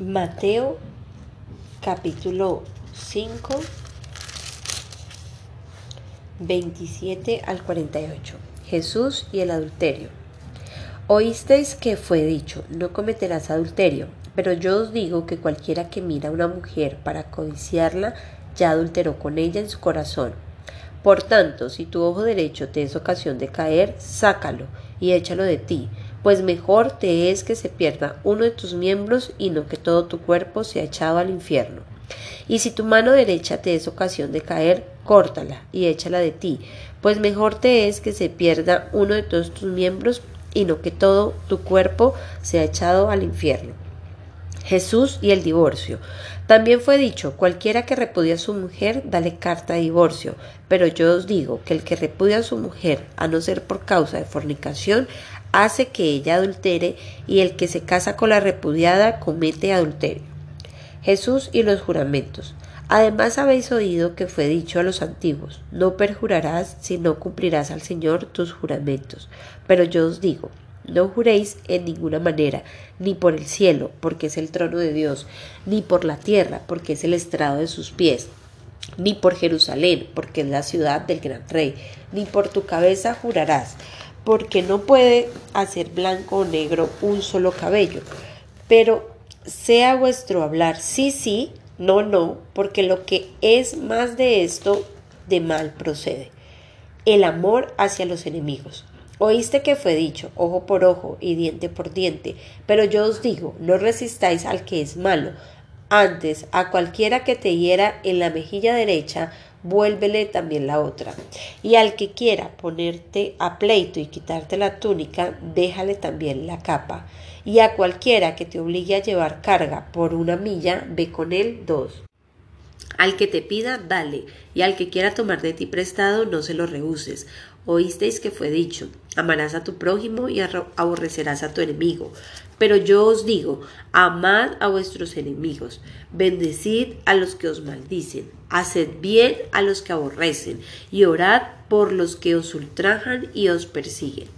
Mateo capítulo 5, 27 al 48. Jesús y el adulterio. Oísteis que fue dicho, no cometerás adulterio, pero yo os digo que cualquiera que mira a una mujer para codiciarla, ya adulteró con ella en su corazón. Por tanto, si tu ojo derecho te es ocasión de caer, sácalo y échalo de ti pues mejor te es que se pierda uno de tus miembros y no que todo tu cuerpo sea echado al infierno. Y si tu mano derecha te es ocasión de caer, córtala y échala de ti, pues mejor te es que se pierda uno de todos tus miembros y no que todo tu cuerpo sea echado al infierno. Jesús y el divorcio. También fue dicho, cualquiera que repudia a su mujer, dale carta de divorcio. Pero yo os digo que el que repudia a su mujer, a no ser por causa de fornicación, hace que ella adultere y el que se casa con la repudiada comete adulterio. Jesús y los juramentos. Además habéis oído que fue dicho a los antiguos, no perjurarás si no cumplirás al Señor tus juramentos. Pero yo os digo, no juréis en ninguna manera, ni por el cielo, porque es el trono de Dios, ni por la tierra, porque es el estrado de sus pies, ni por Jerusalén, porque es la ciudad del gran rey, ni por tu cabeza jurarás, porque no puede hacer blanco o negro un solo cabello. Pero sea vuestro hablar sí, sí, no, no, porque lo que es más de esto, de mal procede. El amor hacia los enemigos. Oíste que fue dicho, ojo por ojo y diente por diente, pero yo os digo, no resistáis al que es malo. Antes, a cualquiera que te hiera en la mejilla derecha, vuélvele también la otra. Y al que quiera ponerte a pleito y quitarte la túnica, déjale también la capa. Y a cualquiera que te obligue a llevar carga por una milla, ve con él dos. Al que te pida, dale, y al que quiera tomar de ti prestado, no se lo rehuses. Oísteis que fue dicho, amarás a tu prójimo y aborrecerás a tu enemigo. Pero yo os digo, amad a vuestros enemigos, bendecid a los que os maldicen, haced bien a los que aborrecen, y orad por los que os ultrajan y os persiguen,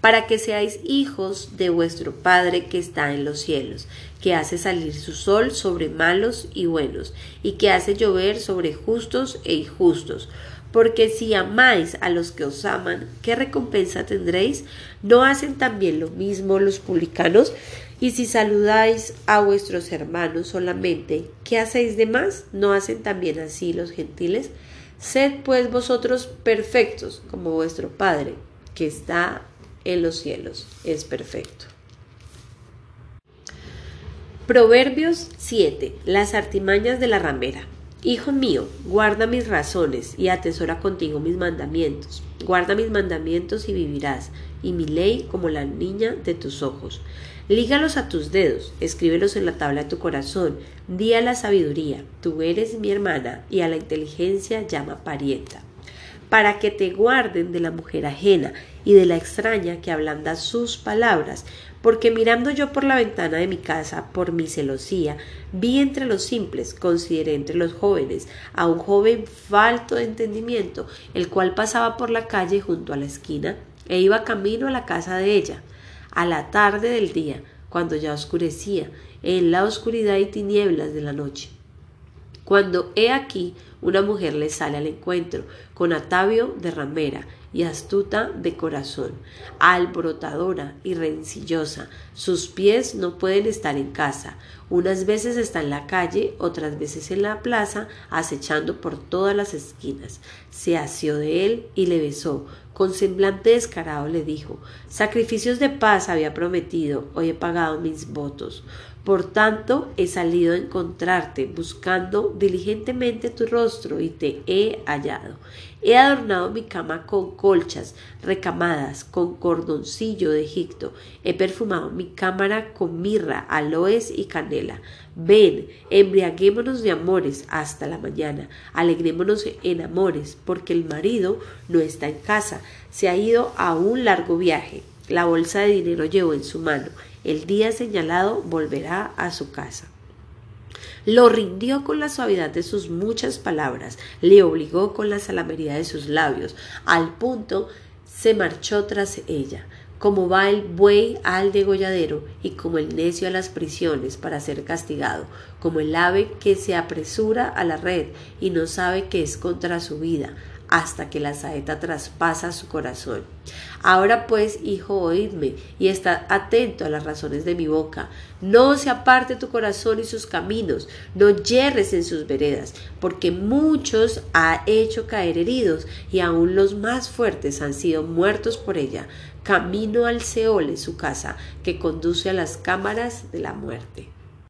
para que seáis hijos de vuestro Padre que está en los cielos, que hace salir su sol sobre malos y buenos, y que hace llover sobre justos e injustos. Porque si amáis a los que os aman, ¿qué recompensa tendréis? ¿No hacen también lo mismo los publicanos? Y si saludáis a vuestros hermanos solamente, ¿qué hacéis de más? ¿No hacen también así los gentiles? Sed pues vosotros perfectos, como vuestro Padre, que está en los cielos, es perfecto. Proverbios 7. Las artimañas de la ramera. Hijo mío, guarda mis razones y atesora contigo mis mandamientos. Guarda mis mandamientos y vivirás, y mi ley como la niña de tus ojos. Lígalos a tus dedos, escríbelos en la tabla de tu corazón. Di a la sabiduría, tú eres mi hermana, y a la inteligencia llama parienta. Para que te guarden de la mujer ajena y de la extraña que ablanda sus palabras, porque mirando yo por la ventana de mi casa, por mi celosía, vi entre los simples, consideré entre los jóvenes, a un joven falto de entendimiento, el cual pasaba por la calle junto a la esquina, e iba camino a la casa de ella, a la tarde del día, cuando ya oscurecía, en la oscuridad y tinieblas de la noche. Cuando he aquí una mujer le sale al encuentro, con atavio de ramera, y astuta de corazón, alborotadora y rencillosa. Sus pies no pueden estar en casa. Unas veces está en la calle, otras veces en la plaza, acechando por todas las esquinas. Se asió de él y le besó. Con semblante descarado le dijo Sacrificios de paz había prometido, hoy he pagado mis votos. Por tanto, he salido a encontrarte, buscando diligentemente tu rostro, y te he hallado. He adornado mi cama con colchas recamadas, con cordoncillo de Egipto. He perfumado mi cámara con mirra, aloes y canela. Ven, embriaguémonos de amores hasta la mañana. Alegrémonos en amores, porque el marido no está en casa, se ha ido a un largo viaje. La bolsa de dinero llevó en su mano el día señalado volverá a su casa. Lo rindió con la suavidad de sus muchas palabras, le obligó con la salamería de sus labios, al punto se marchó tras ella. como va el buey al degolladero y como el necio a las prisiones para ser castigado, como el ave que se apresura a la red y no sabe que es contra su vida, hasta que la saeta traspasa su corazón. Ahora pues, hijo, oídme y está atento a las razones de mi boca. No se aparte tu corazón y sus caminos, no yerres en sus veredas, porque muchos ha hecho caer heridos y aun los más fuertes han sido muertos por ella. Camino al Seol es su casa, que conduce a las cámaras de la muerte.